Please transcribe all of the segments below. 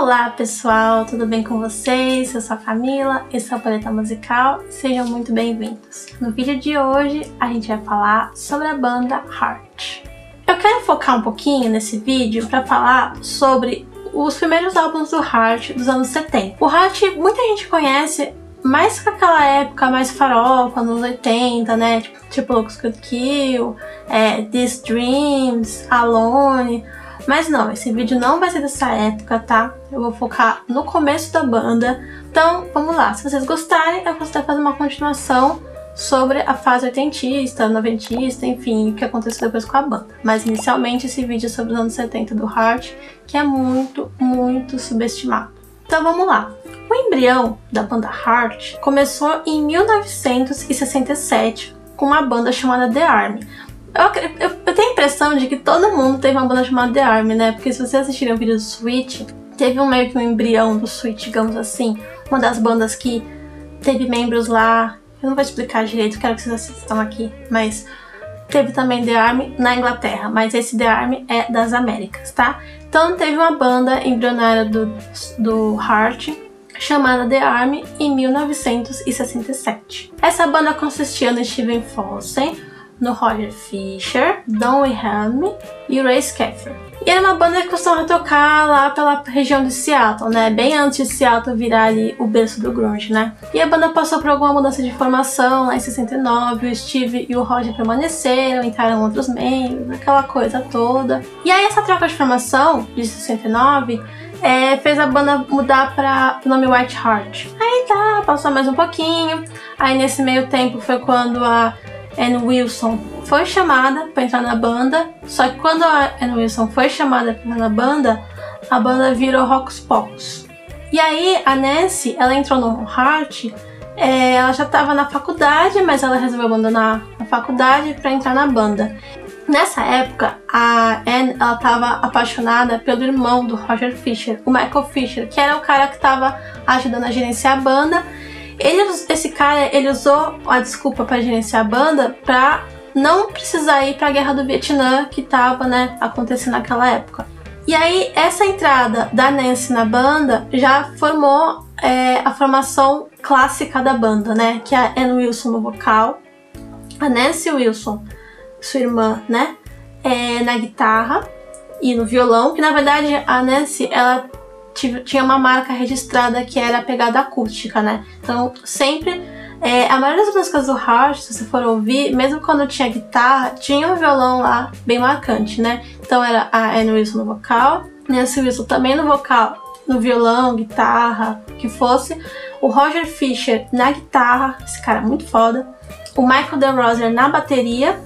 Olá pessoal, tudo bem com vocês? Eu sou a Camila, esse é o Paleta Musical e sejam muito bem-vindos. No vídeo de hoje a gente vai falar sobre a banda Heart. Eu quero focar um pouquinho nesse vídeo para falar sobre os primeiros álbuns do Heart dos anos 70. O Heart muita gente conhece mais com aquela época mais farofa, nos 80, né? Tipo, tipo Looks Could Kill, é, These Dreams, Alone. Mas não, esse vídeo não vai ser dessa época, tá? Eu vou focar no começo da banda. Então, vamos lá. Se vocês gostarem, eu posso até fazer uma continuação sobre a fase oitentista, noventista, enfim, o que aconteceu depois com a banda. Mas inicialmente esse vídeo é sobre os anos 70 do Heart, que é muito, muito subestimado. Então vamos lá. O embrião da banda Heart começou em 1967 com uma banda chamada The Army. Eu, eu, eu, tenho a impressão de que todo mundo teve uma banda chamada The Army, né? Porque se vocês assistirem o vídeo do Switch, teve um meio que um embrião do Switch, digamos assim. Uma das bandas que teve membros lá. Eu não vou explicar direito, quero que vocês assistam aqui. Mas teve também The Army na Inglaterra, mas esse The Army é das Américas, tá? Então teve uma banda embrionária do, do Heart chamada The Army em 1967. Essa banda consistia no Steven Fossen, no Roger Fisher, Don Wilhelm e Ray Scaffer. E era uma banda que costumava tocar lá pela região de Seattle, né? Bem antes de Seattle virar ali o berço do grunge, né? E a banda passou por alguma mudança de formação lá em 69, o Steve e o Roger permaneceram, entraram outros membros, aquela coisa toda. E aí essa troca de formação de 69 é, fez a banda mudar para o nome White Heart. Aí tá, passou mais um pouquinho. Aí nesse meio tempo foi quando a Anne Wilson foi chamada para entrar na banda, só que quando a Anne Wilson foi chamada para entrar na banda, a banda virou Rocks Pocos. E aí a Nancy, ela entrou no Heart, é, ela já estava na faculdade, mas ela resolveu abandonar a faculdade para entrar na banda. Nessa época, a Anne ela estava apaixonada pelo irmão do Roger Fisher, o Michael Fisher, que era o cara que estava ajudando a gerenciar a banda ele, esse cara, ele usou a desculpa para gerenciar a banda para não precisar ir para a guerra do Vietnã que estava, né, acontecendo naquela época. E aí essa entrada da Nancy na banda já formou é, a formação clássica da banda, né, que é a Anne Wilson no vocal, a Nancy Wilson, sua irmã, né, é, na guitarra e no violão, que na verdade a Nancy ela tinha uma marca registrada que era a pegada acústica, né? Então, sempre. É, a maioria das músicas do Heart, se você for ouvir, mesmo quando tinha guitarra, tinha um violão lá bem marcante, né? Então era a Anne Wilson no vocal, Nancy Wilson também no vocal, no violão, guitarra, que fosse. O Roger Fisher na guitarra, esse cara é muito foda. O Michael DeRoser na bateria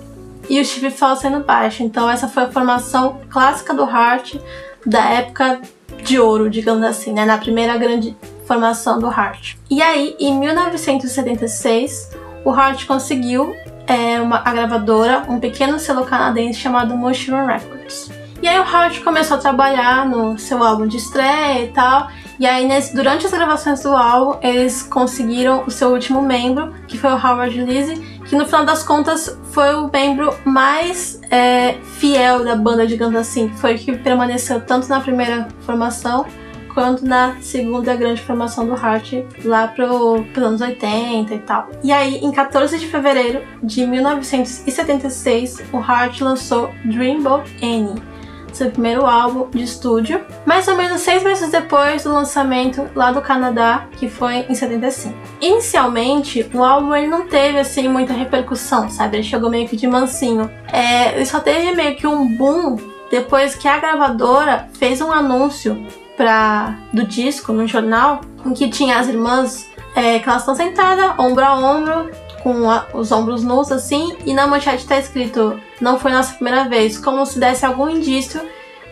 e o Steve Foster no baixo. Então essa foi a formação clássica do Heart da época de ouro, digamos assim, né, na primeira grande formação do Heart. E aí, em 1976, o Heart conseguiu é, uma, a gravadora, um pequeno selo canadense chamado Mushroom Records. E aí o Heart começou a trabalhar no seu álbum de estreia e tal. E aí, nesse, durante as gravações do álbum, eles conseguiram o seu último membro, que foi o Howard Lizzie, que no final das contas foi o membro mais é, fiel da banda, digamos assim. Foi o que permaneceu tanto na primeira formação quanto na segunda grande formação do Heart, lá pro, pros anos 80 e tal. E aí, em 14 de fevereiro de 1976, o Heart lançou Dreamboat Annie seu primeiro álbum de estúdio, mais ou menos seis meses depois do lançamento lá do Canadá, que foi em 75. Inicialmente, o álbum ele não teve assim muita repercussão, sabe? Ele chegou meio que de mansinho. É, ele só teve meio que um boom depois que a gravadora fez um anúncio pra, do disco no jornal, em que tinha as irmãs é, que elas estão sentadas, ombro a ombro, com a, os ombros nus assim, e na manchete tá escrito: Não foi nossa primeira vez, como se desse algum indício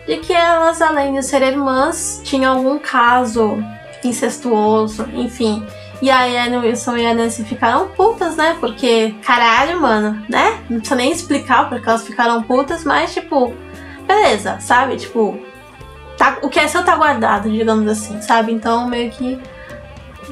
de que elas, além de ser irmãs, tinham algum caso incestuoso, enfim. E aí a Anne Wilson e a Nancy ficaram putas, né? Porque, caralho, mano, né? Não precisa nem explicar porque elas ficaram putas, mas tipo, beleza, sabe? Tipo, tá, o que é seu tá guardado, digamos assim, sabe? Então meio que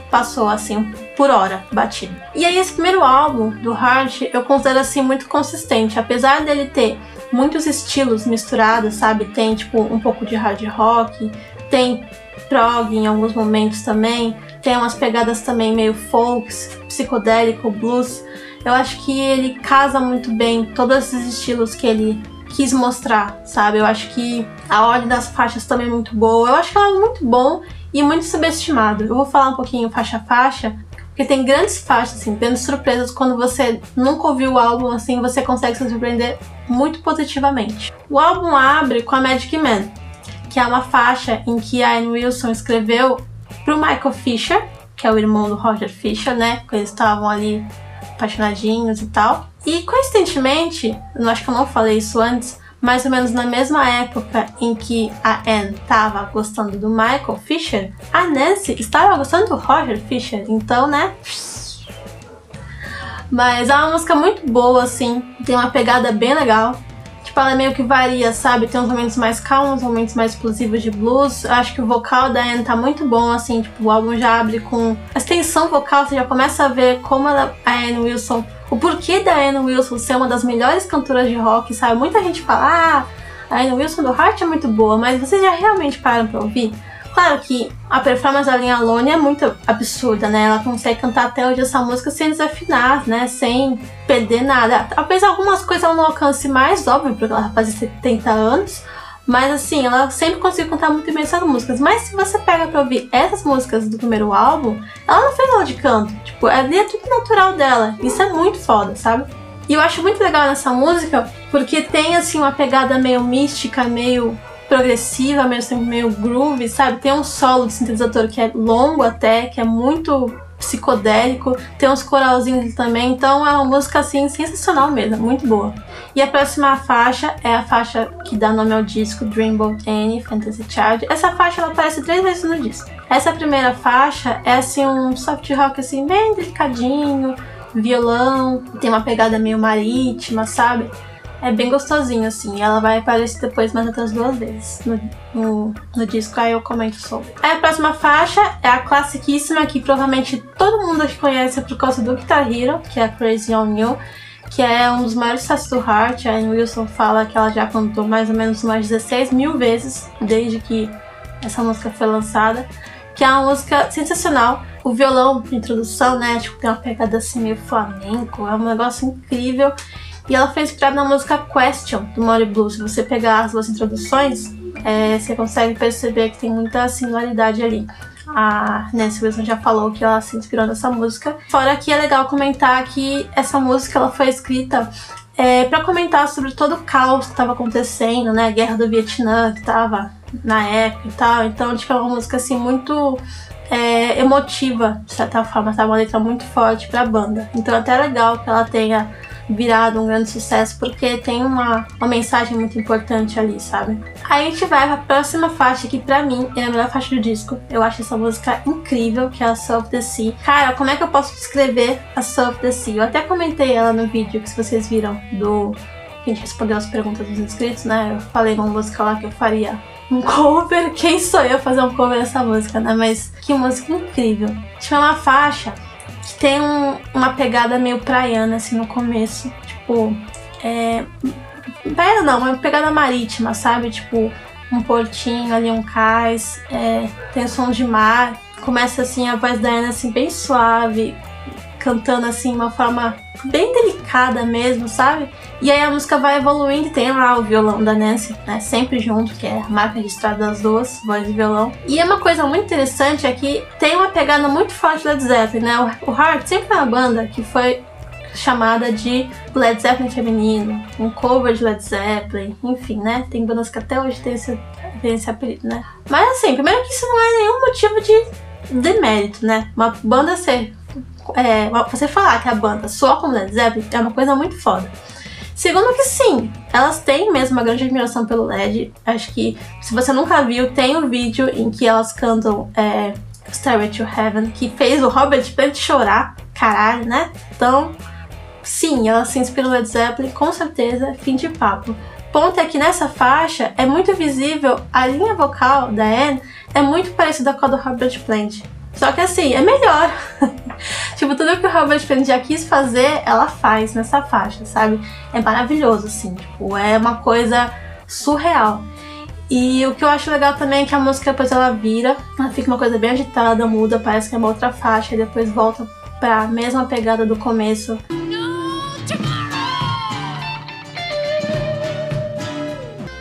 passou assim por hora batido. E aí esse primeiro álbum do Heart eu considero assim muito consistente, apesar dele ter muitos estilos misturados, sabe? Tem tipo um pouco de hard rock, tem prog em alguns momentos também. Tem umas pegadas também meio folks, psicodélico, blues. Eu acho que ele casa muito bem todos esses estilos que ele quis mostrar, sabe? Eu acho que a ordem das faixas também é muito boa. Eu acho que ela é muito bom e muito subestimado. Eu vou falar um pouquinho faixa a faixa, porque tem grandes faixas, assim, grandes surpresas quando você nunca ouviu o álbum, assim, você consegue se surpreender muito positivamente. O álbum abre com a Magic Man, que é uma faixa em que a Anne Wilson escreveu pro Michael Fisher, que é o irmão do Roger Fisher, né? Que eles estavam ali apaixonadinhos e tal. E coincidentemente, eu acho que eu não falei isso antes, mais ou menos na mesma época em que a Anne estava gostando do Michael Fisher, a Nancy estava gostando do Roger Fisher. Então, né? Mas é uma música muito boa, assim, tem uma pegada bem legal. Tipo, ela meio que varia, sabe? Tem uns momentos mais calmos, momentos mais explosivos de blues. Eu acho que o vocal da Anne tá muito bom, assim, tipo, o álbum já abre com a extensão vocal, você já começa a ver como ela, a Anne Wilson, o porquê da Anne Wilson ser uma das melhores cantoras de rock, sabe? Muita gente fala, ah, a Anne Wilson do Heart é muito boa, mas vocês já realmente param pra ouvir? Claro que a performance da Linha Alone é muito absurda, né? Ela consegue cantar até hoje essa música sem desafinar, né? Sem perder nada. Talvez algumas coisas ela não alcance mais, óbvio, porque ela faz 70 anos. Mas assim, ela sempre conseguiu cantar muito bem essas músicas. Mas se você pega pra ouvir essas músicas do primeiro álbum, ela não fez aula de canto. Tipo, é, é tudo natural dela. Isso é muito foda, sabe? E eu acho muito legal nessa música porque tem assim uma pegada meio mística, meio progressiva, meio, assim, meio groove, sabe? Tem um solo de sintetizador que é longo até, que é muito psicodélico, tem uns coralzinhos também, então é uma música assim sensacional mesmo, muito boa. E a próxima faixa é a faixa que dá nome ao disco Dreamboat Annie Fantasy Child. Essa faixa ela aparece três vezes no disco. Essa primeira faixa é assim um soft rock assim bem delicadinho, violão, tem uma pegada meio marítima, sabe? É bem gostosinho, assim. Ela vai aparecer depois mais outras duas vezes no, no, no, disco, aí eu comento sobre. Aí a próxima faixa é a classiquíssima que provavelmente todo mundo aqui conhece por causa do Guitar Hero, que é Crazy On You, que é um dos maiores sucessos do Heart. A Anne Wilson fala que ela já cantou mais ou menos umas 16 mil vezes desde que essa música foi lançada. Que é uma música sensacional. O violão introdução, né? Tipo, tem uma pegada assim meio flamenco, é um negócio incrível. E ela foi inspirada na música Question, do Molly Blue. Se você pegar as duas introduções, é, você consegue perceber que tem muita similaridade ali. A Nancy Wilson já falou que ela se inspirou nessa música. Fora que é legal comentar que essa música ela foi escrita é, para comentar sobre todo o caos que estava acontecendo, né? A guerra do Vietnã que estava na época e tal. Então, tipo, é uma música assim muito é, emotiva, de certa forma, tá? Uma letra muito forte pra banda. Então, é até é legal que ela tenha virado um grande sucesso, porque tem uma, uma mensagem muito importante ali, sabe? Aí a gente vai pra próxima faixa, que pra mim é a melhor faixa do disco. Eu acho essa música incrível, que é a Soul of the Sea. Cara, como é que eu posso descrever a Soul of the Sea? Eu até comentei ela no vídeo que vocês viram do que a gente respondeu as perguntas dos inscritos, né? Eu falei uma música lá que eu faria um cover. Quem sou eu fazer um cover dessa música, né? Mas que música incrível. Tinha uma faixa que tem um, uma pegada meio praiana, assim, no começo. Tipo, é. Praia não, uma pegada marítima, sabe? Tipo, um portinho ali, um cais, é, tem som de mar. Começa assim a voz da Ana assim, bem suave, cantando assim, uma forma bem delicada mesmo, sabe? E aí a música vai evoluindo e tem lá o violão da Nancy, né? Sempre junto, que é a marca registrada das duas, voz e violão. E é uma coisa muito interessante é que tem uma pegada muito forte da Led Zeppelin, né? O Heart sempre foi uma banda que foi chamada de Led Zeppelin feminino, um cover de Led Zeppelin, enfim, né? Tem bandas que até hoje tem esse, tem esse apelido, né? Mas assim, primeiro que isso não é nenhum motivo de demérito, né? Uma banda ser é, você falar que a banda soa como Led Zeppelin é uma coisa muito foda. Segundo que sim, elas têm mesmo uma grande admiração pelo LED. Acho que se você nunca viu, tem um vídeo em que elas cantam é, Stairway to Heaven, que fez o Robert Plant chorar, caralho, né? Então, sim, elas se inspiram no Led Zeppelin, com certeza, fim de papo. Ponto é que nessa faixa é muito visível a linha vocal da Anne é muito parecida com a do Robert Plant. Só que assim, é melhor. tipo, tudo que o Robert Plant já quis fazer, ela faz nessa faixa, sabe? É maravilhoso, assim. Tipo, é uma coisa surreal. E o que eu acho legal também é que a música depois ela vira, ela fica uma coisa bem agitada, muda, parece que é uma outra faixa, e depois volta pra mesma pegada do começo.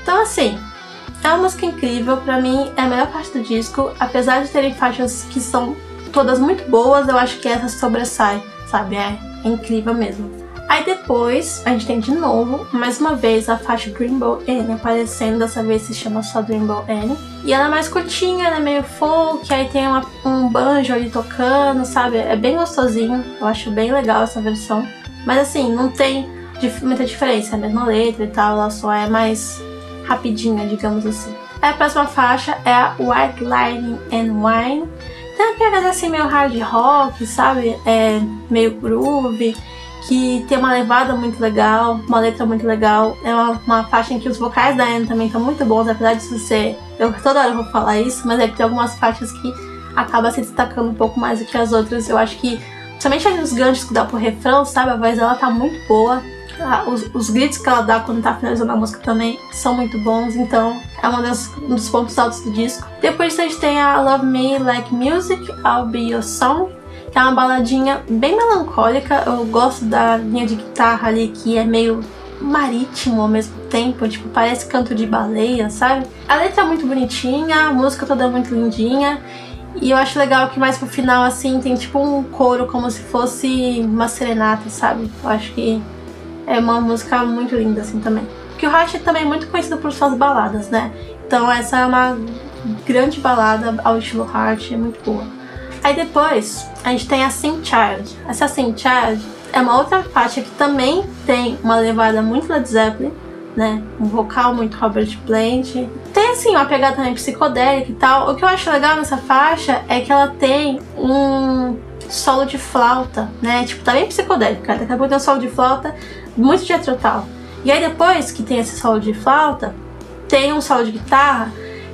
Então assim, é uma música incrível, pra mim é a melhor parte do disco, apesar de terem faixas que são todas muito boas, eu acho que essa sobressai, sabe? É incrível mesmo. Aí depois a gente tem de novo, mais uma vez, a faixa Dreamboat N aparecendo, dessa vez se chama só Dreamboat N. E ela é mais curtinha, ela é meio folk, aí tem uma, um banjo ali tocando, sabe? É bem gostosinho, eu acho bem legal essa versão. Mas assim, não tem muita diferença, é a mesma letra e tal, ela só é mais rapidinha, digamos assim. Aí a próxima faixa é a White Lightning and Wine. Tem uma pegada assim meio hard rock, sabe? É meio groove que tem uma levada muito legal, uma letra muito legal. É uma, uma faixa em que os vocais da Anne também estão muito bons, apesar de ser. Eu toda hora vou falar isso, mas é que tem algumas faixas que acaba se destacando um pouco mais do que as outras. Eu acho que, somente os ganchos que dá pro refrão, sabe? A voz dela tá muito boa. Os, os gritos que ela dá quando tá finalizando a música também são muito bons, então é uma das, um dos pontos altos do disco. Depois a gente tem a Love Me Like Music, I'll Be Your Song, que é uma baladinha bem melancólica. Eu gosto da linha de guitarra ali que é meio marítimo ao mesmo tempo, tipo, parece canto de baleia, sabe? A letra é muito bonitinha, a música toda é muito lindinha. E eu acho legal que mais pro final, assim, tem tipo um coro como se fosse uma serenata, sabe? Eu acho que é uma música muito linda, assim, também. Porque o também é muito conhecido por suas baladas, né? Então essa é uma grande balada ao estilo Heart, é muito boa. Aí depois a gente tem a Sing Child. Essa Sing Child é uma outra faixa que também tem uma levada muito Led Zeppelin, né? Um vocal muito Robert Plant. Tem assim uma pegada também psicodélica e tal. O que eu acho legal nessa faixa é que ela tem um solo de flauta, né? Tipo, tá bem psicodélica. Daqui a pouco tem um solo de flauta muito diatrotal. E aí depois que tem esse solo de flauta, tem um solo de guitarra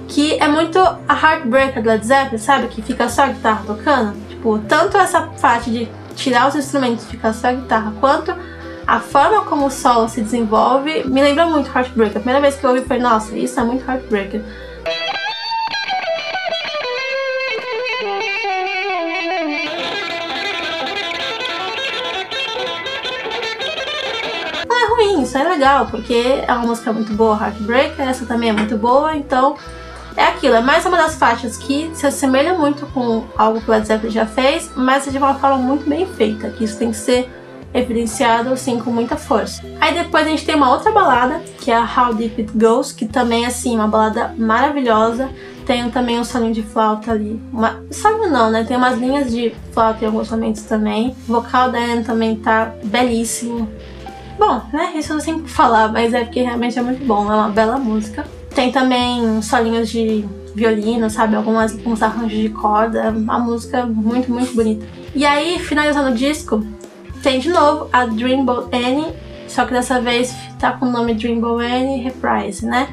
que é muito a Heartbreaker do Led Zeppelin, sabe? Que fica só a guitarra tocando. Tipo, tanto essa parte de tirar os instrumentos e ficar só a guitarra, quanto a forma como o solo se desenvolve, me lembra muito Heartbreaker. A primeira vez que eu ouvi foi, nossa, isso é muito Heartbreaker. Isso é legal, porque é uma música muito boa, Heartbreaker, essa também é muito boa, então é aquilo, é mais uma das faixas que se assemelha muito com algo que o Led Zeppelin já fez, mas de uma forma muito bem feita, que isso tem que ser evidenciado assim com muita força. Aí depois a gente tem uma outra balada, que é a How Deep It Goes, que também é assim, uma balada maravilhosa. Tem também um solinho de flauta ali. Uma... Solo não, né? Tem umas linhas de flauta em alguns momentos também. O vocal da Anne também tá belíssimo. Bom, né? Isso eu sempre falar, mas é porque realmente é muito bom. É uma bela música. Tem também solinhos de violino, sabe? Algumas, alguns arranjos de corda. Uma música muito, muito bonita. E aí, finalizando o disco, tem de novo a Dreamboat Annie, só que dessa vez tá com o nome Dreamboat Annie Reprise, né?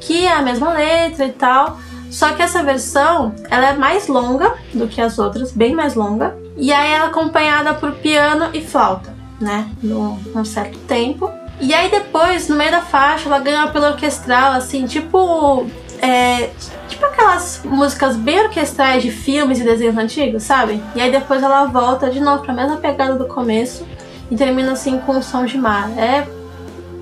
Que é a mesma letra e tal. Só que essa versão, ela é mais longa do que as outras, bem mais longa. E aí ela é acompanhada por piano e flauta, né? Num, certo tempo. E aí depois, no meio da faixa, ela ganha pelo orquestral, assim, tipo. É, tipo aquelas músicas bem orquestrais de filmes e desenhos antigos, sabe? E aí depois ela volta de novo pra mesma pegada do começo e termina assim com o som de mar. É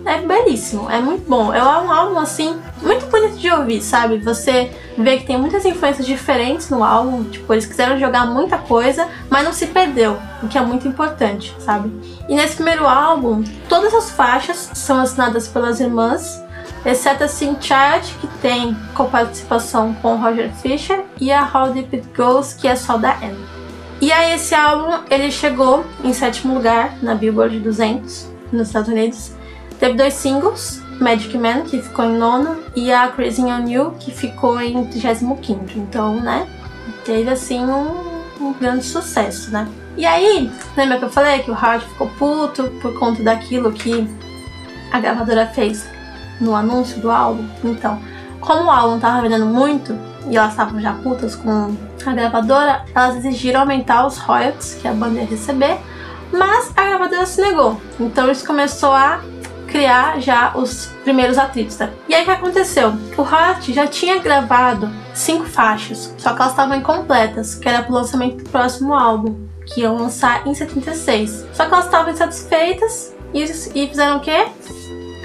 é belíssimo, é muito bom. É um álbum assim muito bonito de ouvir, sabe? Você vê que tem muitas influências diferentes no álbum, tipo, eles quiseram jogar muita coisa, mas não se perdeu, o que é muito importante, sabe? E nesse primeiro álbum, todas as faixas são assinadas pelas irmãs, exceto a Sin Child, que tem coparticipação com Roger Fisher, e a How Deep It Goes, que é só da Anne. E aí esse álbum, ele chegou em sétimo lugar na Billboard 200 nos Estados Unidos Teve dois singles, Magic Man, que ficou em nono, e a Crazy on You, que ficou em 35. Então, né, teve assim um, um grande sucesso, né? E aí, lembra que eu falei que o Hard ficou puto por conta daquilo que a gravadora fez no anúncio do álbum? Então, como o álbum tava vendendo muito e elas estavam já putas com a gravadora, elas exigiram aumentar os royalties que a banda ia receber, mas a gravadora se negou. Então isso começou a criar já os primeiros atritos. Né? E aí o que aconteceu? O Hart já tinha gravado cinco faixas, só que elas estavam incompletas, que era pro lançamento do próximo álbum, que iam lançar em 76. Só que elas estavam insatisfeitas e, e fizeram o quê?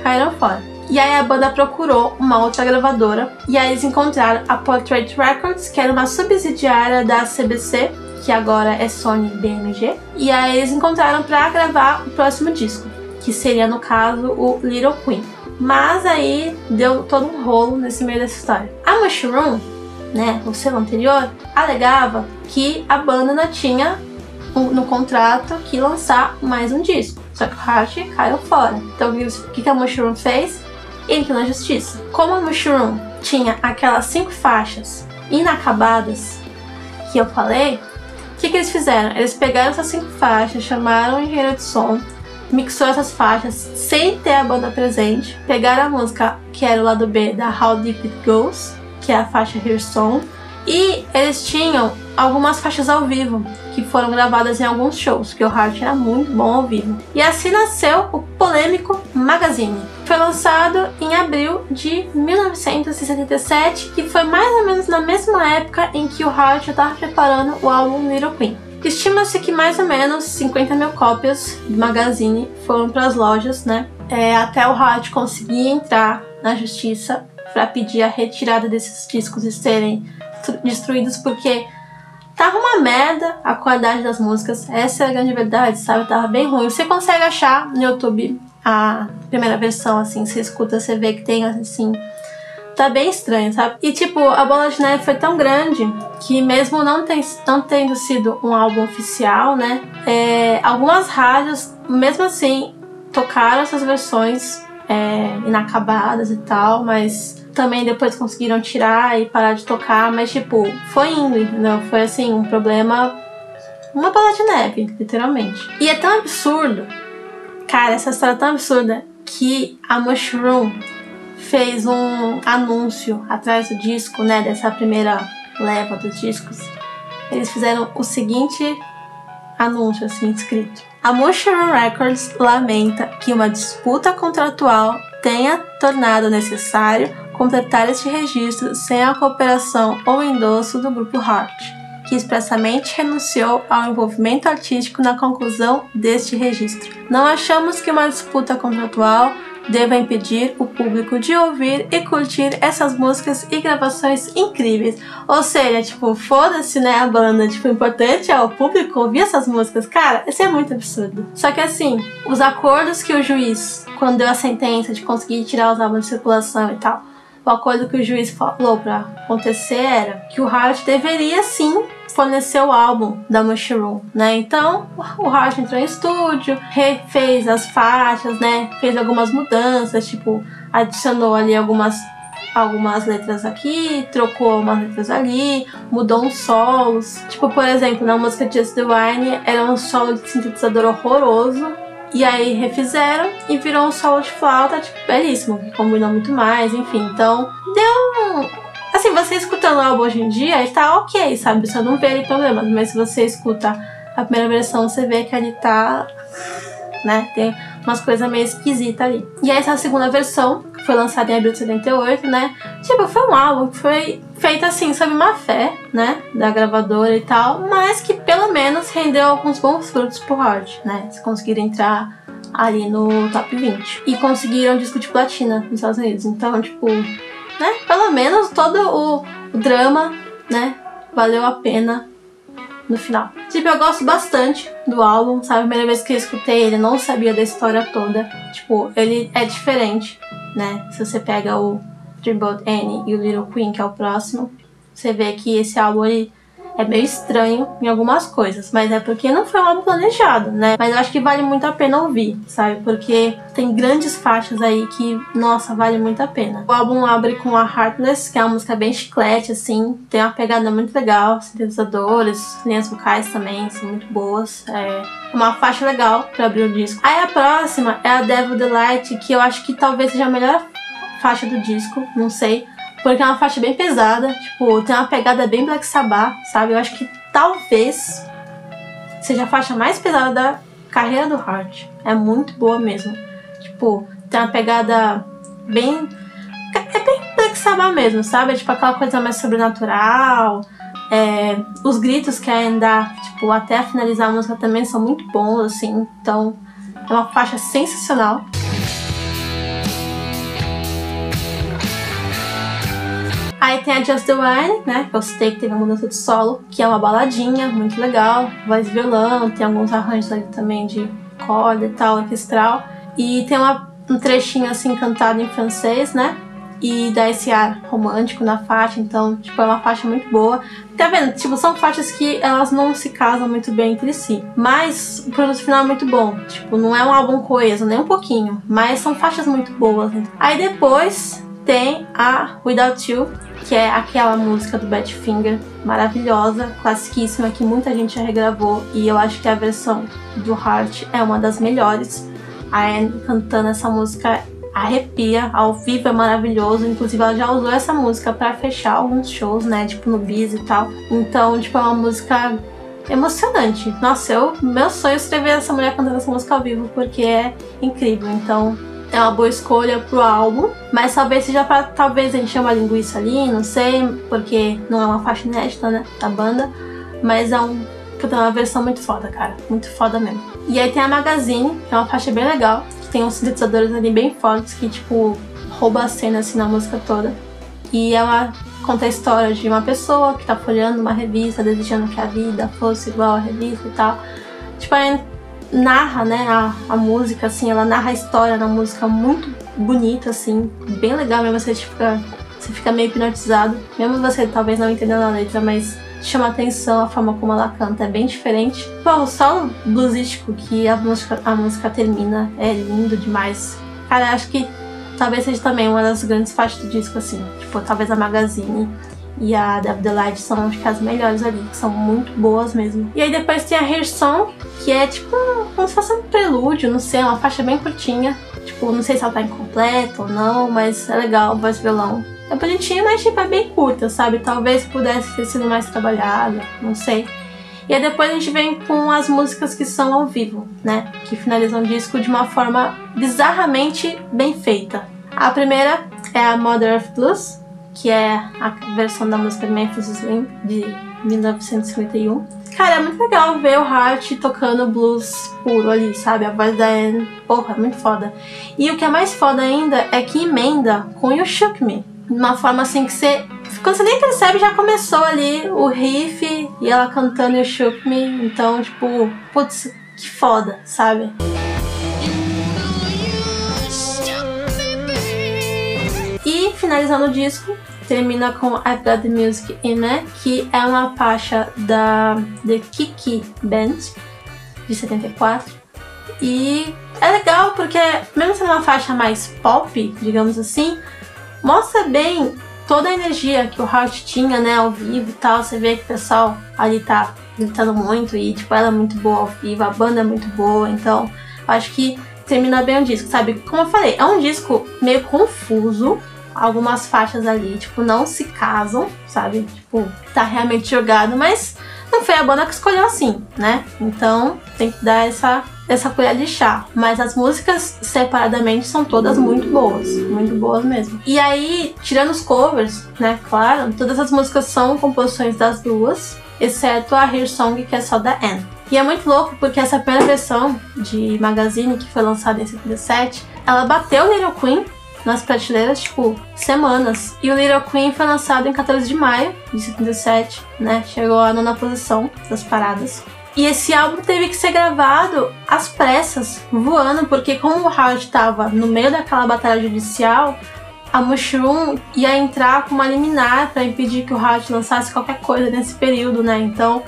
Caíram fora. E aí a banda procurou uma outra gravadora e aí eles encontraram a Portrait Records, que era uma subsidiária da CBC, que agora é Sony BMG. E aí eles encontraram para gravar o próximo disco, que seria no caso o Little Queen. Mas aí deu todo um rolo nesse meio dessa história. A Mushroom, né, o selo anterior, alegava que a banda não tinha no contrato que lançar mais um disco. Só que o Hart caiu fora. Então o que a Mushroom fez? entra na justiça. Como a Mushroom tinha aquelas cinco faixas inacabadas que eu falei, o que, que eles fizeram? Eles pegaram essas cinco faixas, chamaram o engenheiro de som, mixou essas faixas sem ter a banda presente, pegaram a música que era o lado B da How Deep It Goes, que é a faixa Here Song, e eles tinham algumas faixas ao vivo que foram gravadas em alguns shows, que o Hart era muito bom ao vivo. E assim nasceu o polêmico Magazine. Foi lançado em abril de 1977, que foi mais ou menos na mesma época em que o Hart estava preparando o álbum Little Queen. Estima-se que mais ou menos 50 mil cópias do Magazine foram para as lojas, né? É, até o Hart conseguir entrar na justiça para pedir a retirada desses discos e serem destruídos porque tava uma merda a qualidade das músicas. Essa é a grande verdade, sabe? Tava bem ruim. Você consegue achar no YouTube a primeira versão, assim, você escuta, você vê que tem assim. Tá bem estranho, sabe? E tipo, a Bola de Neve foi tão grande que mesmo não, tem, não tendo sido um álbum oficial, né? É, algumas rádios, mesmo assim, tocaram essas versões é, inacabadas e tal, mas também depois conseguiram tirar e parar de tocar, mas tipo, foi indo, entendeu? Foi assim, um problema. Uma bola de neve, literalmente. E é tão absurdo, cara, essa história é tão absurda que a Mushroom fez um anúncio atrás do disco, né? Dessa primeira leva dos discos. Eles fizeram o seguinte anúncio, assim, escrito. A Mushroom Records lamenta que uma disputa contratual tenha tornado necessário completar este registro sem a cooperação ou endosso do Grupo Hart, que expressamente renunciou ao envolvimento artístico na conclusão deste registro. Não achamos que uma disputa contratual deva impedir o público de ouvir e curtir essas músicas e gravações incríveis. Ou seja, tipo, foda-se, né, a banda. Tipo, o importante é o público ouvir essas músicas. Cara, isso é muito absurdo. Só que assim, os acordos que o juiz, quando deu a sentença de conseguir tirar os álbuns de circulação e tal, o acordo que o juiz falou para acontecer era que o Hart deveria sim fornecer o álbum da Mushroom, né? Então o Hart entrou em estúdio, refez as faixas, né? Fez algumas mudanças, tipo adicionou ali algumas algumas letras aqui, trocou umas letras ali, mudou uns solos. Tipo, por exemplo, na música Just the Wine era um solo de sintetizador horroroso e aí refizeram e virou um solo de flauta, tipo, belíssimo, que combinou muito mais, enfim. Então, deu um. Assim, você escutando o álbum hoje em dia, ele tá ok, sabe? Você não vê ali problemas, mas se você escuta a primeira versão, você vê que ele tá. né? Tem umas coisas meio esquisitas ali. E essa segunda versão, que foi lançada em abril de 78, né? Tipo, foi um álbum que foi feito assim, sob má fé, né? Da gravadora e tal, mas que pelo menos rendeu alguns bons frutos pro Hard, né? Se conseguiram entrar ali no top 20. E conseguiram disco de platina nos Estados Unidos. Então, tipo, né? Pelo menos todo o, o drama, né? Valeu a pena no final. Tipo, eu gosto bastante do álbum, sabe? A primeira vez que eu escutei ele, não sabia da história toda. Tipo, ele é diferente, né? Se você pega o Dreamboat Annie e o Little Queen, que é o próximo, você vê que esse álbum ele é meio estranho em algumas coisas, mas é porque não foi um álbum planejado, né? Mas eu acho que vale muito a pena ouvir, sabe? Porque tem grandes faixas aí que, nossa, vale muito a pena. O álbum abre com a Heartless, que é uma música bem chiclete, assim, tem uma pegada muito legal, sintetizadores, linhas vocais também são muito boas. É uma faixa legal para abrir o disco. Aí a próxima é a Devil Delight, que eu acho que talvez seja a melhor faixa do disco, não sei. Porque é uma faixa bem pesada, tipo, tem uma pegada bem Black Sabbath, sabe? Eu acho que talvez seja a faixa mais pesada da carreira do Hart. É muito boa mesmo. Tipo, tem uma pegada bem. É bem Black Sabbath mesmo, sabe? É tipo aquela coisa mais sobrenatural. É, os gritos que ainda, tipo, até finalizar a música também são muito bons, assim. Então, é uma faixa sensacional. Aí tem a Just the One, né? Que eu citei que teve uma mudança de solo, que é uma baladinha, muito legal. Voz e violão, tem alguns arranjos ali também de corda e tal, orquestral. E tem uma, um trechinho assim cantado em francês, né? E dá esse ar romântico na faixa, então, tipo, é uma faixa muito boa. Tá vendo? Tipo, são faixas que elas não se casam muito bem entre si. Mas o produto final é muito bom. Tipo, não é um álbum coeso, nem um pouquinho. Mas são faixas muito boas. Aí depois tem a Without You, que é aquela música do Badfinger, maravilhosa, classiquíssima, que muita gente já regravou e eu acho que a versão do Heart é uma das melhores. A Anne cantando essa música arrepia, ao vivo é maravilhoso, inclusive ela já usou essa música para fechar alguns shows, né, tipo no Biz e tal. Então, tipo, é uma música emocionante. Nossa, eu, meu sonho é escrever essa mulher cantando essa música ao vivo porque é incrível. Então, é uma boa escolha pro álbum, mas talvez seja para talvez a gente chama linguiça ali, não sei, porque não é uma faixa inédita, né, da banda, mas é um puta, é uma versão muito foda, cara, muito foda mesmo. E aí tem a Magazine, que é uma faixa bem legal, que tem uns sintetizadores ali bem fortes que tipo rouba a cena assim na música toda. E ela conta a história de uma pessoa que tá folhando uma revista, desejando que a vida fosse igual à revista e tal. Tipo, é narra, né, a, a música, assim, ela narra a história na música muito bonita, assim, bem legal mesmo, você fica, você fica meio hipnotizado, mesmo você talvez não entendendo a letra, mas chama atenção a forma como ela canta, é bem diferente. Pô, o solo bluesístico que a música, a música termina é lindo demais. Cara, acho que talvez seja também uma das grandes faixas do disco, assim, tipo, talvez a Magazine e a David Delight são acho que as melhores ali, que são muito boas mesmo. E aí depois tem a Hair Song, que é tipo como se fosse um prelúdio, não sei, uma faixa bem curtinha. Tipo, não sei se ela tá incompleta ou não, mas é legal, voz violão. É bonitinha, mas tipo, é bem curta, sabe? Talvez pudesse ter sido mais trabalhada, não sei. E aí depois a gente vem com as músicas que são ao vivo, né? Que finalizam o disco de uma forma bizarramente bem feita. A primeira é a Mother of Blues, que é a versão da música Memphis Slim de 1951. Cara, é muito legal ver o Hart tocando blues puro ali, sabe? A voz da Anne, porra, é muito foda. E o que é mais foda ainda é que emenda com You Shook Me. De uma forma assim que você. Quando você nem percebe, já começou ali o riff e ela cantando You Shook Me. Então, tipo, putz, que foda, sabe? Finalizando o disco, termina com I've Got The Music In Me, que é uma faixa da The Kiki Band, de 74. E é legal porque, mesmo sendo uma faixa mais pop, digamos assim, mostra bem toda a energia que o Hart tinha, né, ao vivo e tal. Você vê que o pessoal ali tá gritando muito e, tipo, ela é muito boa ao vivo, a banda é muito boa, então acho que termina bem o disco, sabe? Como eu falei, é um disco meio confuso, algumas faixas ali, tipo, não se casam, sabe? Tipo, tá realmente jogado, mas não foi a banda que escolheu assim, né? Então tem que dar essa, essa colher de chá. Mas as músicas separadamente são todas muito boas, muito boas mesmo. E aí, tirando os covers, né? Claro, todas as músicas são composições das duas, exceto a Hair Song, que é só da Anne. E é muito louco porque essa primeira versão de Magazine, que foi lançada em 77, ela bateu Little Queen nas prateleiras, tipo, semanas. E o Little Queen foi lançado em 14 de maio de 77, né? Chegou à nona posição das paradas. E esse álbum teve que ser gravado às pressas, voando, porque como o Howard estava no meio daquela batalha judicial, a Mushroom ia entrar com uma liminar para impedir que o Howard lançasse qualquer coisa nesse período, né? Então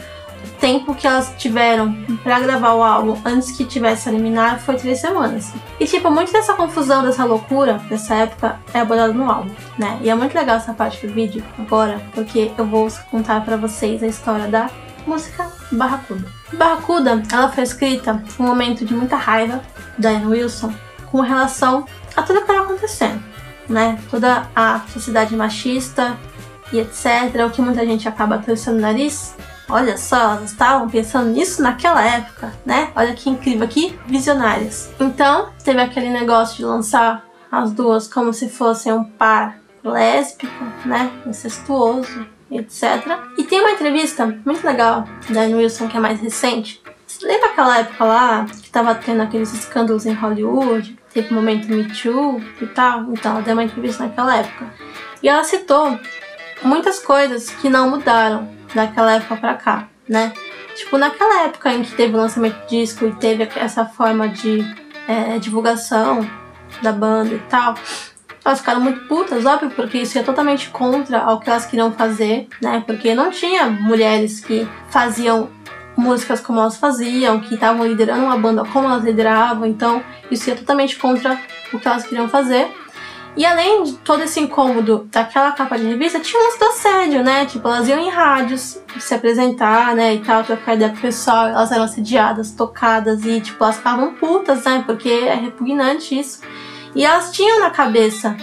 tempo que elas tiveram para gravar o álbum antes que tivesse a liminar foi três semanas. E tipo, muito dessa confusão, dessa loucura dessa época é abordado no álbum, né? E é muito legal essa parte do vídeo agora, porque eu vou contar para vocês a história da música Barracuda. Barracuda, ela foi escrita num momento de muita raiva da Anne Wilson com relação a tudo que estava acontecendo, né? Toda a sociedade machista e etc, o que muita gente acaba torcendo o nariz Olha só, elas estavam pensando nisso naquela época, né? Olha que incrível, que visionárias. Então, teve aquele negócio de lançar as duas como se fossem um par lésbico, né? Incestuoso, etc. E tem uma entrevista muito legal da Anne Wilson, que é mais recente. Você lembra aquela época lá que tava tendo aqueles escândalos em Hollywood? Teve o momento Me Too e tal? Então, ela deu uma entrevista naquela época. E ela citou muitas coisas que não mudaram daquela época pra cá, né? Tipo, naquela época em que teve o lançamento de disco e teve essa forma de é, divulgação da banda e tal, elas ficaram muito putas, óbvio, porque isso é totalmente contra ao que elas queriam fazer, né? Porque não tinha mulheres que faziam músicas como elas faziam, que estavam liderando uma banda como elas lideravam, então isso ia totalmente contra o que elas queriam fazer. E além de todo esse incômodo daquela capa de revista, tinha lance do assédio, né? Tipo, elas iam em rádios se apresentar, né? E tal, trocar ideia com o pessoal, elas eram assediadas, tocadas e, tipo, elas ficavam putas, né? Porque é repugnante isso. E elas tinham na cabeça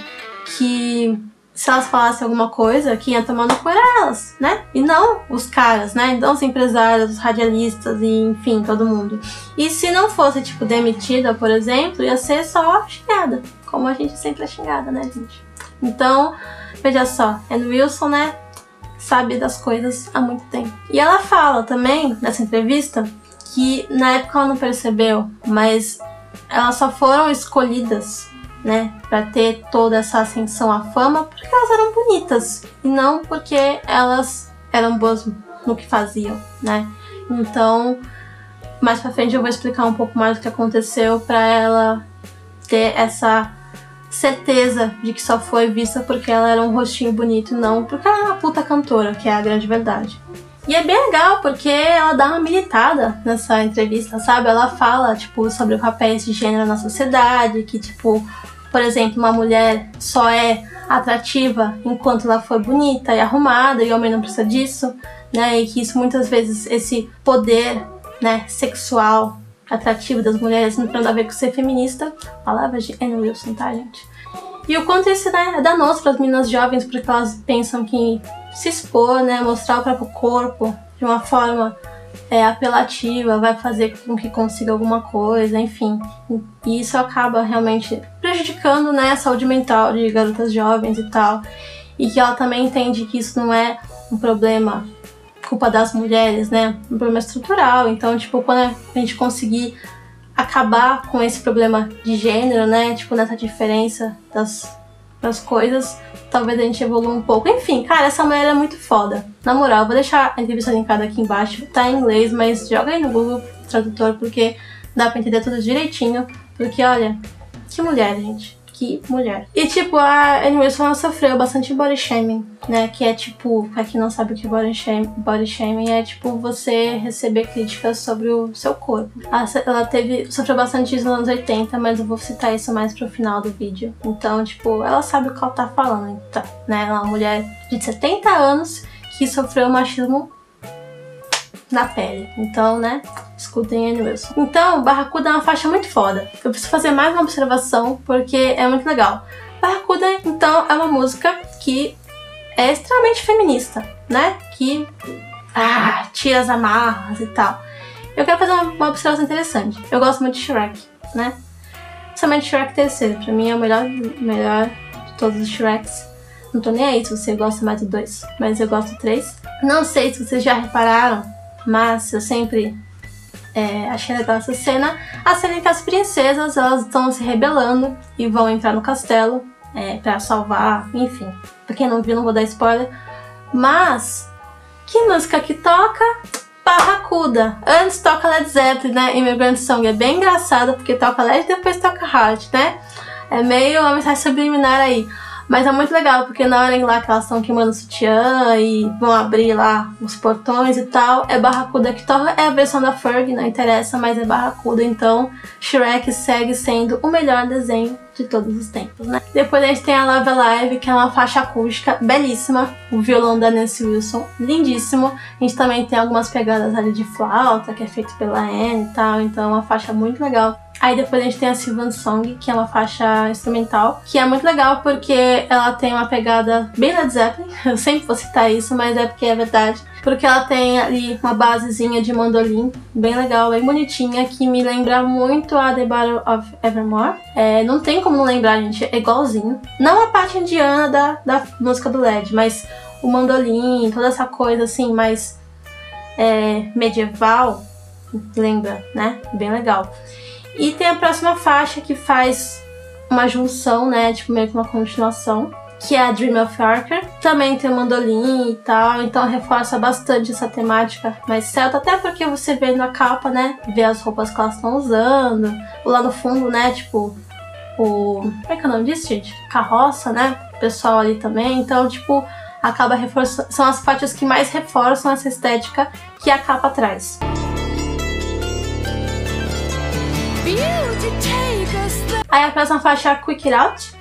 que se elas falassem alguma coisa, quem ia cu era elas, né? E não os caras, né? Então os empresários, os radialistas e enfim, todo mundo. E se não fosse, tipo, demitida, por exemplo, ia ser só xingada. Como a gente sempre é xingada, né, gente? Então, veja só, Anne Wilson, né? Sabe das coisas há muito tempo. E ela fala também, nessa entrevista, que na época ela não percebeu, mas elas só foram escolhidas né, para ter toda essa ascensão à fama, porque elas eram bonitas e não porque elas eram boas no que faziam, né? Então, mais para frente eu vou explicar um pouco mais o que aconteceu para ela ter essa certeza de que só foi vista porque ela era um rostinho bonito não porque ela é uma puta cantora, que é a grande verdade. E é bem legal porque ela dá uma militada nessa entrevista, sabe? Ela fala, tipo, sobre papel de gênero na sociedade, que, tipo, por exemplo, uma mulher só é atrativa enquanto ela for bonita e arrumada e o homem não precisa disso, né? E que isso muitas vezes esse poder, né, sexual atrativo das mulheres não tem nada a ver com ser feminista. Palavras de Anne Wilson, tá, gente? E o quanto isso né, é danoso para as meninas jovens, porque elas pensam que se expor, né, mostrar o próprio corpo de uma forma é, apelativa, vai fazer com que consiga alguma coisa, enfim. E isso acaba realmente prejudicando né, a saúde mental de garotas jovens e tal. E que ela também entende que isso não é um problema culpa das mulheres, né? Um problema estrutural. Então, tipo, quando a gente conseguir acabar com esse problema de gênero, né? Tipo, nessa diferença das, das coisas, talvez a gente evolua um pouco. Enfim, cara, essa mulher é muito foda. Na moral, vou deixar a entrevista linkada aqui embaixo. Tá em inglês, mas joga aí no Google Tradutor, porque dá pra entender tudo direitinho. Porque, olha, que mulher, gente que mulher. E tipo, a Anne Wilson ela sofreu bastante body shaming, né? Que é tipo, pra quem não sabe o que é body shaming, body shaming é tipo você receber críticas sobre o seu corpo. Ela, ela teve, sofreu bastante isso nos anos 80, mas eu vou citar isso mais pro final do vídeo. Então, tipo, ela sabe o que ela tá falando, então, né? Ela é uma mulher de 70 anos que sofreu machismo na pele. Então, né? Escutem Annie Wilson. Então, Barracuda é uma faixa muito foda. Eu preciso fazer mais uma observação porque é muito legal. Barracuda, então, é uma música que é extremamente feminista, né? Que ah, tira as amarras e tal. Eu quero fazer uma, observação interessante. Eu gosto muito de Shrek, né? Principalmente Shrek terceiro. Pra mim é o melhor, melhor de todos os Shreks. Não tô nem aí se você gosta mais do dois, mas eu gosto do três. Não sei se vocês já repararam mas eu sempre é, achei legal essa cena. A cena em que as princesas elas estão se rebelando e vão entrar no castelo é, para salvar, enfim. Pra quem não viu, não vou dar spoiler. Mas, que música que toca? Barracuda. Antes toca Led Zeppelin, né? Immigrant Song é bem engraçado porque toca Led e depois toca Hard, né? É meio uma mensagem subliminar aí. Mas é muito legal, porque na hora lá que elas estão queimando o sutiã e vão abrir lá os portões e tal, é Barracuda que toca. É a versão da Ferg, não interessa, mas é Barracuda. Então, Shrek segue sendo o melhor desenho de todos os tempos, né? Depois a gente tem a Love Alive, que é uma faixa acústica belíssima. O violão da Nancy Wilson, lindíssimo. A gente também tem algumas pegadas ali de flauta, que é feito pela Anne e tal. Então, é uma faixa muito legal. Aí depois a gente tem a Sylvan Song, que é uma faixa instrumental, que é muito legal porque ela tem uma pegada bem Led Zeppelin. Eu sempre vou citar isso, mas é porque é verdade. Porque ela tem ali uma basezinha de mandolim, bem legal, bem bonitinha, que me lembra muito a The Battle of Evermore. É, não tem como lembrar, gente, é igualzinho. Não a parte indiana da, da música do Led, mas o mandolim, toda essa coisa assim, mais é, medieval, lembra, né? Bem legal. E tem a próxima faixa que faz uma junção, né? Tipo, meio que uma continuação. Que é a Dream of Archer. Também tem o mandolim e tal, então reforça bastante essa temática mais celta, até porque você vê na capa, né? Vê as roupas que elas estão usando. Lá no fundo, né? Tipo, o. Como é que é o nome disso, gente? Carroça, né? O pessoal ali também. Então, tipo, acaba reforçando. São as faixas que mais reforçam essa estética que a capa traz. Aí a próxima faixa é a Quick Out,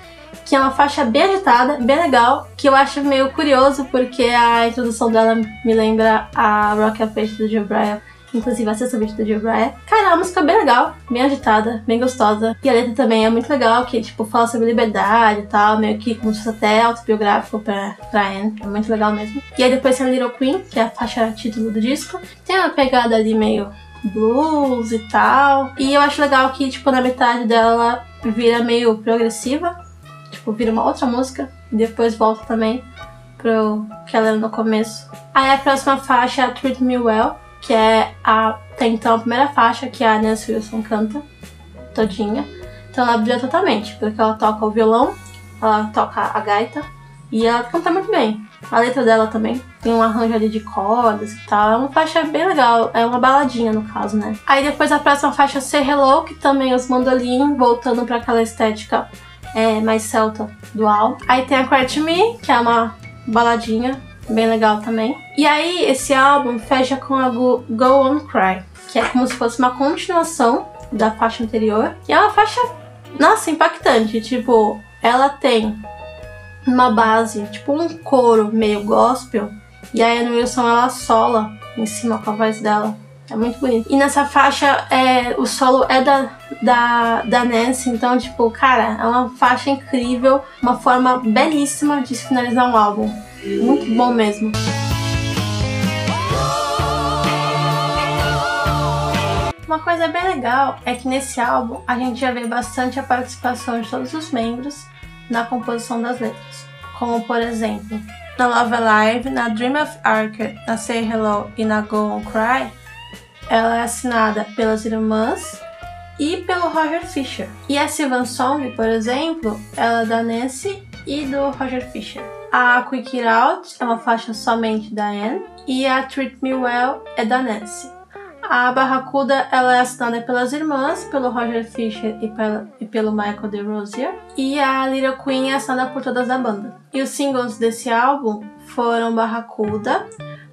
que é uma faixa bem agitada, bem legal, que eu acho meio curioso porque a introdução dela me lembra a Rock of Fate do Joe Bryan. Inclusive, assista o vídeo do Joe Bryan. Cara, é uma música bem legal, bem agitada, bem gostosa. E a letra também é muito legal, que, tipo, fala sobre liberdade e tal, meio que como se fosse até autobiográfico pra, pra Anne. É muito legal mesmo. E aí depois tem a Little Queen, que é a faixa título do disco. Tem uma pegada ali meio blues e tal. E eu acho legal que, tipo, na metade dela vira meio progressiva. Tipo, vira uma outra música. E depois volta também pro que ela era no começo. Aí a próxima faixa é a Treat Me Well, que é a, até então a primeira faixa que a Nancy Wilson canta, todinha. Então ela brilha totalmente, porque ela toca o violão, ela toca a gaita e ela canta muito bem. A letra dela também tem um arranjo ali de cordas e tal. É uma faixa bem legal, é uma baladinha no caso, né? Aí depois a próxima faixa Say Hello, que também os mandolim, voltando para aquela estética é, mais celta álbum. Aí tem a Cry Me, que é uma baladinha bem legal também. E aí esse álbum fecha com a Go, Go On Cry, que é como se fosse uma continuação da faixa anterior. E é uma faixa, nossa, impactante. Tipo, ela tem uma base, tipo um coro meio gospel, e a Anne Wilson ela sola em cima com a voz dela. É muito bonito. E nessa faixa, é, o solo é da, da, da Nancy, então, tipo, cara, é uma faixa incrível, uma forma belíssima de finalizar um álbum. Muito bom mesmo. Uma coisa bem legal é que nesse álbum a gente já vê bastante a participação de todos os membros na composição das letras, como por exemplo, na Love Alive, na Dream of Archer, na Say Hello e na Go On Cry, ela é assinada pelas irmãs e pelo Roger Fisher. E a Sylvan Song, por exemplo, ela é da Nancy e do Roger Fisher. A Quick It Out é uma faixa somente da Anne e a Treat Me Well é da Nancy. A Barracuda ela é assinada pelas irmãs, pelo Roger Fisher e, pela, e pelo Michael DeRosier. E a Little Queen é assinada por todas da banda. E os singles desse álbum foram Barracuda,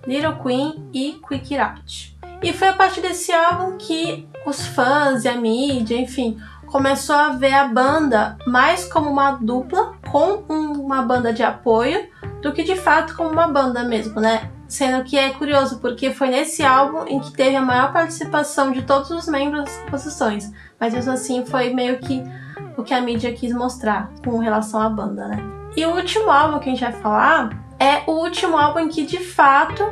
Little Queen e Quick It Out. E foi a partir desse álbum que os fãs e a mídia, enfim, começou a ver a banda mais como uma dupla com uma banda de apoio do que de fato como uma banda mesmo, né? Sendo que é curioso, porque foi nesse álbum em que teve a maior participação de todos os membros das composições. Mas mesmo assim foi meio que o que a mídia quis mostrar com relação à banda, né? E o último álbum que a gente vai falar é o último álbum em que de fato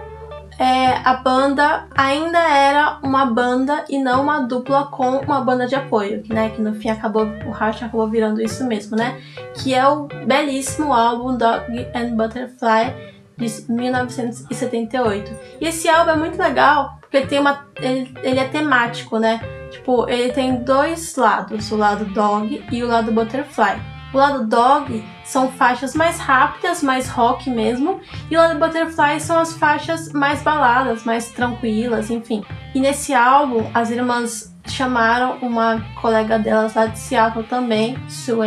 é, a banda ainda era uma banda e não uma dupla com uma banda de apoio, né? Que no fim acabou, o Rush acabou virando isso mesmo, né? Que é o belíssimo álbum Dog and Butterfly de 1978. E esse álbum é muito legal porque tem uma, ele, ele é temático, né? Tipo, ele tem dois lados, o lado dog e o lado butterfly. O lado dog são faixas mais rápidas, mais rock mesmo, e o lado butterfly são as faixas mais baladas, mais tranquilas, enfim. E nesse álbum, as irmãs chamaram uma colega delas lá de Seattle também, Sue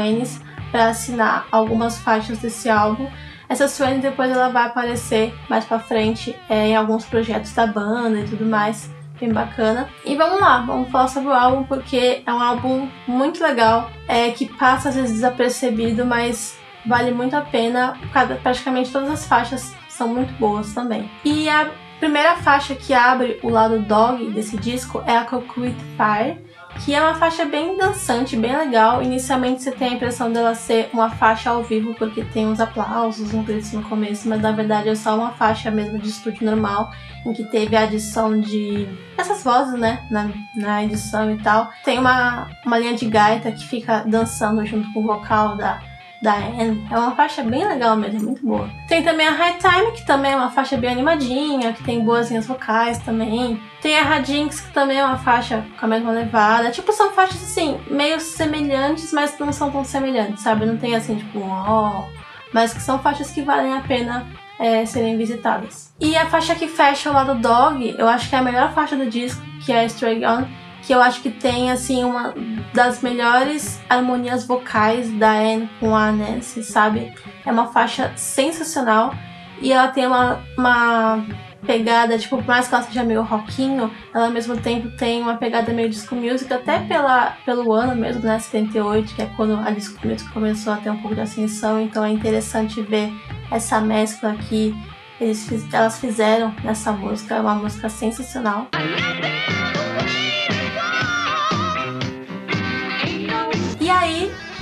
para assinar algumas faixas desse álbum. Essa Sue depois ela vai aparecer mais para frente é, em alguns projetos da banda e tudo mais bem bacana. E vamos lá, vamos falar sobre o álbum porque é um álbum muito legal, é que passa às vezes desapercebido, mas vale muito a pena. Cada, praticamente todas as faixas são muito boas também. E a primeira faixa que abre o lado dog desse disco é a Coquette Fire, que é uma faixa bem dançante, bem legal. Inicialmente você tem a impressão dela ser uma faixa ao vivo, porque tem uns aplausos, um gritos no começo, mas na verdade é só uma faixa mesmo de estúdio normal, em que teve a adição de essas vozes, né, na, na edição e tal. Tem uma, uma linha de gaita que fica dançando junto com o vocal da da Anne. É uma faixa bem legal mesmo, muito boa. Tem também a High Time, que também é uma faixa bem animadinha, que tem boas linhas vocais também. Tem a Radinx, que também é uma faixa com a mesma levada. Tipo, são faixas assim, meio semelhantes, mas não são tão semelhantes, sabe? Não tem assim, tipo, ó. Oh, mas que são faixas que valem a pena é, serem visitadas. E a faixa que fecha o lado Dog, eu acho que é a melhor faixa do disco, que é Stray Gone que eu acho que tem assim uma das melhores harmonias vocais da Anne com a Nancy, sabe? É uma faixa sensacional. E ela tem uma, uma pegada, tipo, por mais que ela seja meio rockinho, ela ao mesmo tempo tem uma pegada meio disco music, até pela, pelo ano mesmo, né, 78, que é quando a disco music começou a ter um pouco de ascensão, então é interessante ver essa mescla que eles, elas fizeram nessa música, é uma música sensacional.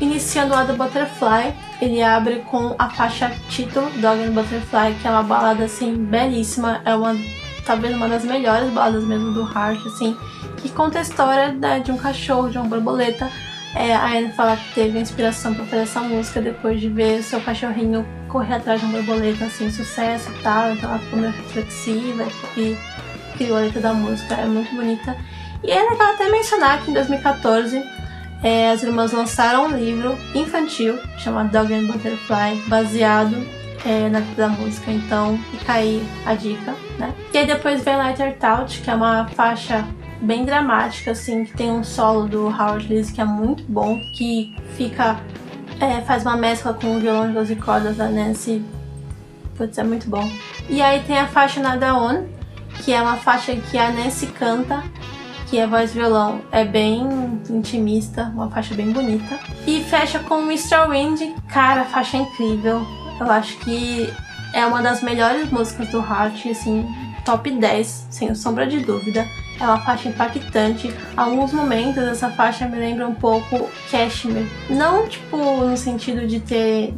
Iniciando o lado Butterfly, ele abre com a faixa título Dog and Butterfly, que é uma balada assim belíssima, é uma talvez uma das melhores baladas mesmo do Heart, assim, que conta a história né, de um cachorro, de uma borboleta. É, a Anne fala que teve inspiração para fazer essa música depois de ver seu cachorrinho correr atrás de uma borboleta, assim, sucesso e tal. Então ela ficou meio reflexiva e criou a letra da música, é muito bonita. E é legal até mencionar que em 2014 é, as irmãs lançaram um livro infantil chamado Dog and Butterfly, baseado é, na da música, então fica aí a dica, né? E aí depois vem Lighter Touch, que é uma faixa bem dramática, assim, que tem um solo do Howard Lees que é muito bom, que fica. É, faz uma mescla com o violão de 12 cordas da Nancy. Putz, é muito bom. E aí tem a faixa Nada On, que é uma faixa que a Nancy canta que a voz violão é bem intimista, uma faixa bem bonita. E fecha com Mr. Wind, cara, faixa incrível. Eu acho que é uma das melhores músicas do Heart, assim, top 10, sem sombra de dúvida. É uma faixa impactante. Alguns momentos essa faixa me lembra um pouco Cashmere. Não, tipo, no sentido de ter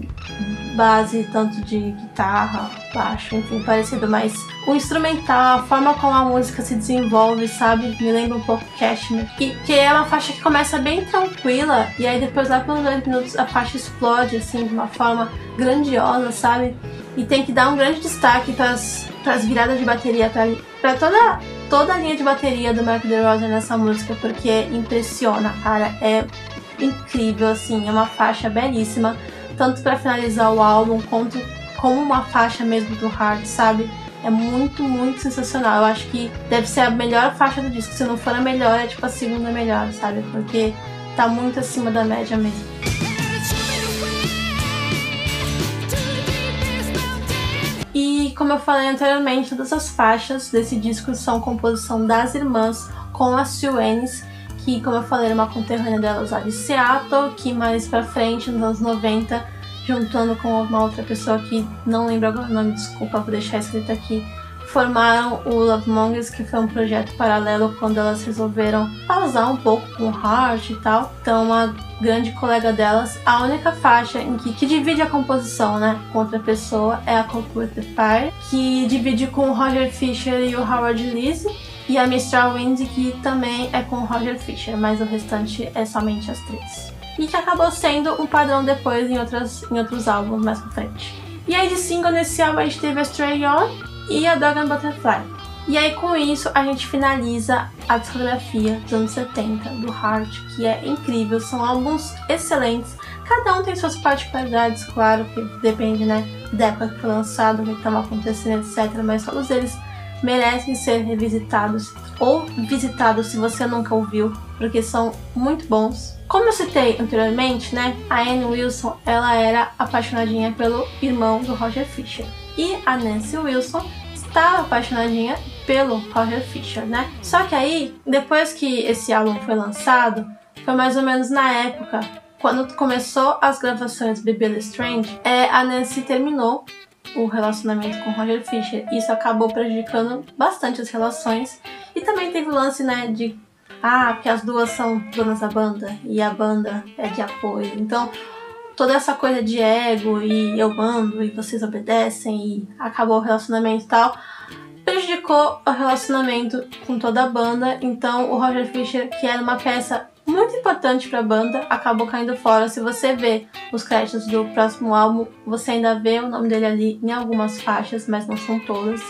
base tanto de guitarra, baixo, enfim, parecido, mas o instrumental, a forma como a música se desenvolve, sabe? Me lembra um pouco Cashmere. Que é uma faixa que começa bem tranquila e aí depois lá pelos 10 minutos a faixa explode assim de uma forma grandiosa, sabe? E tem que dar um grande destaque para as viradas de bateria, para toda toda a linha de bateria do Mark DeRosa nessa música, porque impressiona, cara. É incrível, assim, é uma faixa belíssima, tanto para finalizar o álbum quanto como uma faixa mesmo do Hard, sabe? É muito, muito sensacional. Eu acho que deve ser a melhor faixa do disco. Se não for a melhor, é tipo a segunda melhor, sabe? Porque tá muito acima da média mesmo. E como eu falei anteriormente, todas as faixas desse disco são composição das irmãs com as Suenes, que como eu falei era uma conterrânea delas lá de Seattle, que mais pra frente, nos anos 90, juntando com uma outra pessoa que não lembro agora o nome, desculpa, vou deixar escrito aqui, formaram o Love Monges, que foi um projeto paralelo quando elas resolveram pausar um pouco com o Heart e tal. Então, uma grande colega delas, a única faixa em que, que divide a composição, né, com outra pessoa é a with the Fire, que divide com o Roger Fisher e o Howard Leese. E a Mistral Wind, que também é com Roger Fisher, mas o restante é somente as três. E que acabou sendo um padrão depois em, outras, em outros álbuns mais pra frente. E aí de single nesse álbum a gente teve a Stray On, e a Dog and Butterfly. E aí com isso a gente finaliza a discografia dos anos 70 do Heart, que é incrível, são álbuns excelentes. Cada um tem suas particularidades, claro, que depende né, da época que foi lançado, o que estava acontecendo, etc. Mas todos eles merecem ser revisitados ou visitados se você nunca ouviu, porque são muito bons. Como eu citei anteriormente, né, a Anne Wilson ela era apaixonadinha pelo irmão do Roger Fisher e a Nancy Wilson estava apaixonadinha pelo Roger Fisher, né? Só que aí, depois que esse álbum foi lançado, foi mais ou menos na época quando começou as gravações de Billy Strange, é, a Nancy terminou o relacionamento com Roger Fisher. Isso acabou prejudicando bastante as relações. E também teve o lance, né, de ah, porque as duas são donas da banda e a banda é de apoio. Então, toda essa coisa de ego e eu mando e vocês obedecem e acabou o relacionamento e tal, prejudicou o relacionamento com toda a banda. Então, o Roger Fisher, que era uma peça muito importante para a banda, acabou caindo fora. Se você vê os créditos do próximo álbum, você ainda vê o nome dele ali em algumas faixas, mas não são todas.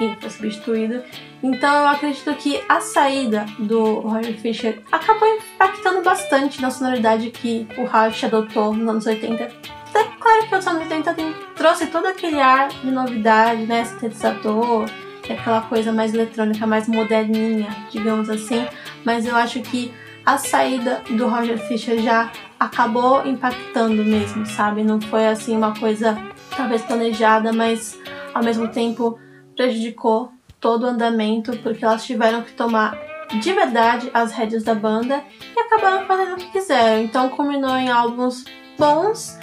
E foi substituído. Então eu acredito que a saída do Roger Fisher acabou impactando bastante na sonoridade que o Rush adotou nos anos 80. É claro que os anos 80 tem, trouxe todo aquele ar de novidade, né? Sintetizador, aquela coisa mais eletrônica, mais moderninha, digamos assim. Mas eu acho que a saída do Roger Fisher já acabou impactando mesmo, sabe? Não foi assim uma coisa talvez planejada, mas ao mesmo tempo prejudicou todo o andamento porque elas tiveram que tomar de verdade as rédeas da banda e acabaram fazendo o que quiseram. Então culminou em álbuns bons,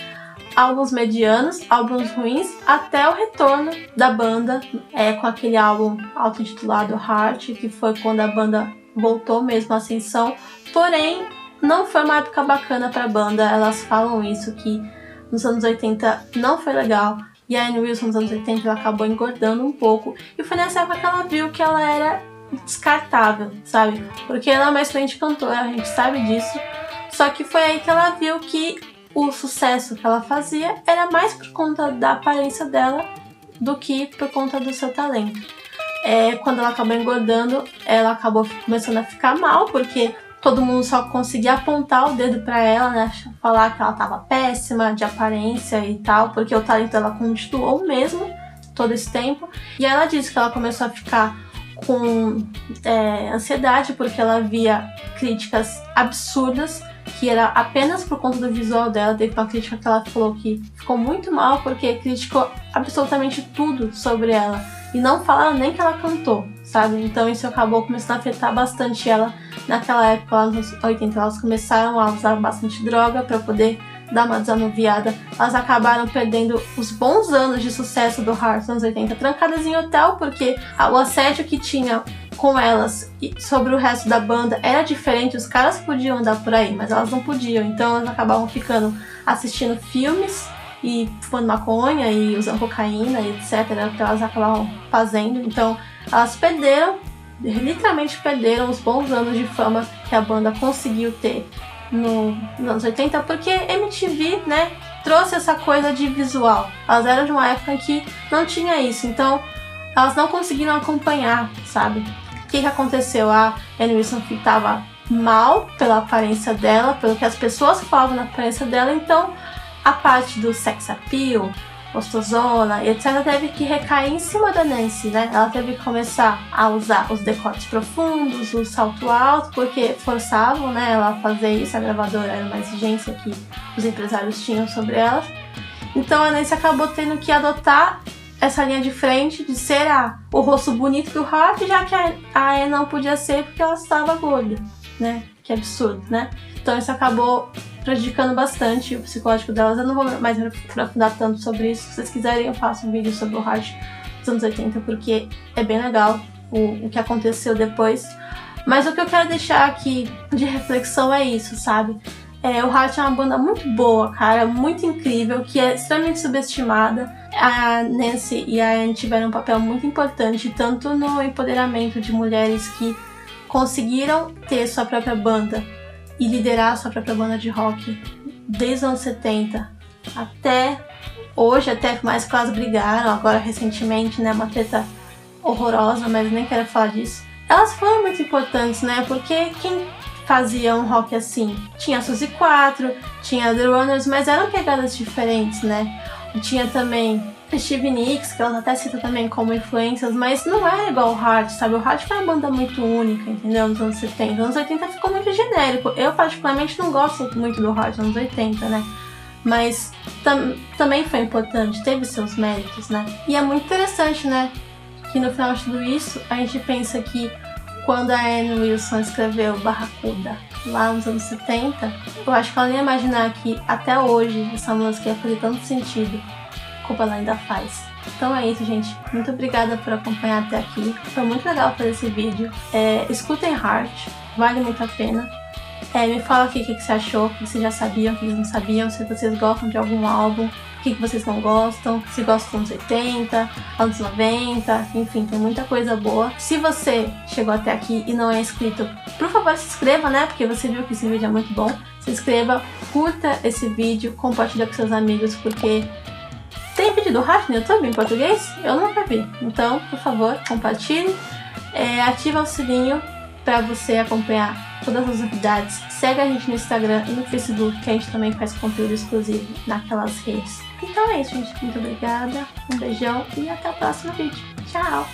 álbuns medianos, álbuns ruins, até o retorno da banda é, com aquele álbum auto-intitulado Heart, que foi quando a banda voltou mesmo à ascensão Porém, não foi uma época bacana para a banda. Elas falam isso que nos anos 80 não foi legal. E a Anne Wilson nos anos 80 ela acabou engordando um pouco. E foi nessa época que ela viu que ela era descartável, sabe? Porque ela é uma excelente cantora, a gente sabe disso. Só que foi aí que ela viu que o sucesso que ela fazia era mais por conta da aparência dela do que por conta do seu talento. É, quando ela acabou engordando, ela acabou começando a ficar mal, porque todo mundo só conseguia apontar o dedo para ela, né? Falar que ela tava péssima de aparência e tal, porque o talento dela continuou mesmo todo esse tempo. E ela disse que ela começou a ficar com é, ansiedade porque ela via críticas absurdas que era apenas por conta do visual dela. Teve uma crítica que ela falou que ficou muito mal porque criticou absolutamente tudo sobre ela e não falaram nem que ela cantou, sabe? Então isso acabou começando a afetar bastante ela naquela época, lá nos 80, elas começaram a usar bastante droga para poder dar uma desanuviada. Elas acabaram perdendo os bons anos de sucesso do Heart nos anos 80, trancadas em hotel, porque o assédio que tinha com elas e sobre o resto da banda era diferente. Os caras podiam andar por aí, mas elas não podiam. Então elas acabavam ficando assistindo filmes e fumando maconha e usando cocaína etc. Era o que elas acabavam fazendo. Então elas perderam literalmente perderam os bons anos de fama que a banda conseguiu ter no, nos anos 80, porque MTV, né, trouxe essa coisa de visual. Elas eram de uma época que não tinha isso, então elas não conseguiram acompanhar, sabe? O que, que aconteceu? A Anne Wilson estava mal pela aparência dela, pelo que as pessoas falavam na aparência dela, então a parte do sex appeal, gostosona e etc., teve que recair em cima da Nancy, né? Ela teve que começar a usar os decotes profundos, o salto alto, porque forçavam né, ela a fazer isso, a gravadora era uma exigência que os empresários tinham sobre ela. Então a Nancy acabou tendo que adotar essa linha de frente de ser a, o rosto bonito do Hart, já que a, a Anne não podia ser porque ela estava gorda, né? Que absurdo, né? Então isso acabou prejudicando bastante o psicológico delas. Eu não vou mais aprofundar tanto sobre isso. Se vocês quiserem, eu faço um vídeo sobre o Rush dos anos 80, porque é bem legal o, o que aconteceu depois. Mas o que eu quero deixar aqui de reflexão é isso, sabe? É, o Rush é uma banda muito boa, cara, muito incrível, que é extremamente subestimada. A Nancy e a Anne tiveram um papel muito importante, tanto no empoderamento de mulheres que conseguiram ter sua própria banda e liderar a sua própria banda de rock desde os anos 70 até hoje, até mais que elas brigaram agora recentemente, né? Uma treta horrorosa, mas nem quero falar disso. Elas foram muito importantes, né? Porque quem fazia um rock assim? Tinha Suzy 4, tinha The Runners, mas eram pegadas diferentes, né? E tinha também Steve Nicks, que ela até cita também como influências, mas não era igual o Heart, sabe? O Heart foi uma banda muito única, entendeu? Nos anos 70. Nos anos 80 ficou muito genérico. Eu, particularmente, não gosto muito do Heart nos anos 80, né? Mas tam também foi importante, teve seus méritos, né? E é muito interessante, né? Que no final de tudo isso, a gente pensa que quando a Anne Wilson escreveu Barracuda lá nos anos 70, eu acho que ela nem ia imaginar que até hoje essa música ia fazer tanto sentido ela ainda faz. Então é isso, gente. Muito obrigada por acompanhar até aqui. Foi muito legal fazer esse vídeo. É, escutem Heart, vale muito a pena. É, me fala aqui o que, que você achou, o que vocês já sabiam, o que vocês não sabiam, se vocês gostam de algum álbum, o que, que vocês não gostam, se gostam dos anos 80, anos 90, enfim, tem muita coisa boa. Se você chegou até aqui e não é inscrito, por favor se inscreva, né? Porque você viu que esse vídeo é muito bom. Se inscreva, curta esse vídeo, compartilha com seus amigos, porque tem vídeo do Rafa no YouTube em português? Eu nunca vi. Então, por favor, compartilhe. É, ativa o sininho para você acompanhar todas as novidades. Segue a gente no Instagram e no Facebook, que a gente também faz conteúdo exclusivo naquelas redes. Então é isso, gente. Muito obrigada, um beijão e até o próximo vídeo. Tchau!